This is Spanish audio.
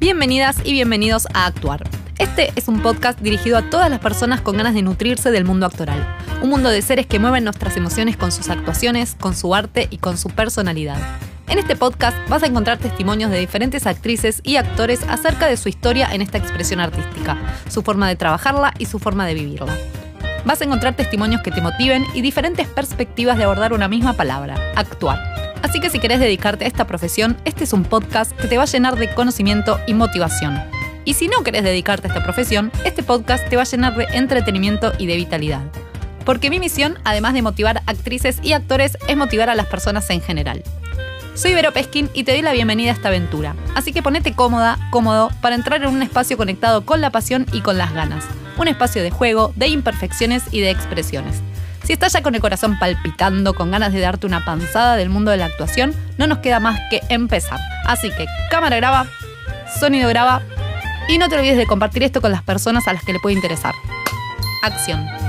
Bienvenidas y bienvenidos a Actuar. Este es un podcast dirigido a todas las personas con ganas de nutrirse del mundo actoral. Un mundo de seres que mueven nuestras emociones con sus actuaciones, con su arte y con su personalidad. En este podcast vas a encontrar testimonios de diferentes actrices y actores acerca de su historia en esta expresión artística, su forma de trabajarla y su forma de vivirla. Vas a encontrar testimonios que te motiven y diferentes perspectivas de abordar una misma palabra, actuar. Así que si querés dedicarte a esta profesión, este es un podcast que te va a llenar de conocimiento y motivación. Y si no querés dedicarte a esta profesión, este podcast te va a llenar de entretenimiento y de vitalidad. Porque mi misión, además de motivar actrices y actores, es motivar a las personas en general. Soy Vero Peskin y te doy la bienvenida a esta aventura. Así que ponete cómoda, cómodo, para entrar en un espacio conectado con la pasión y con las ganas. Un espacio de juego, de imperfecciones y de expresiones. Si estás ya con el corazón palpitando, con ganas de darte una panzada del mundo de la actuación, no nos queda más que empezar. Así que cámara graba, sonido graba y no te olvides de compartir esto con las personas a las que le puede interesar. Acción.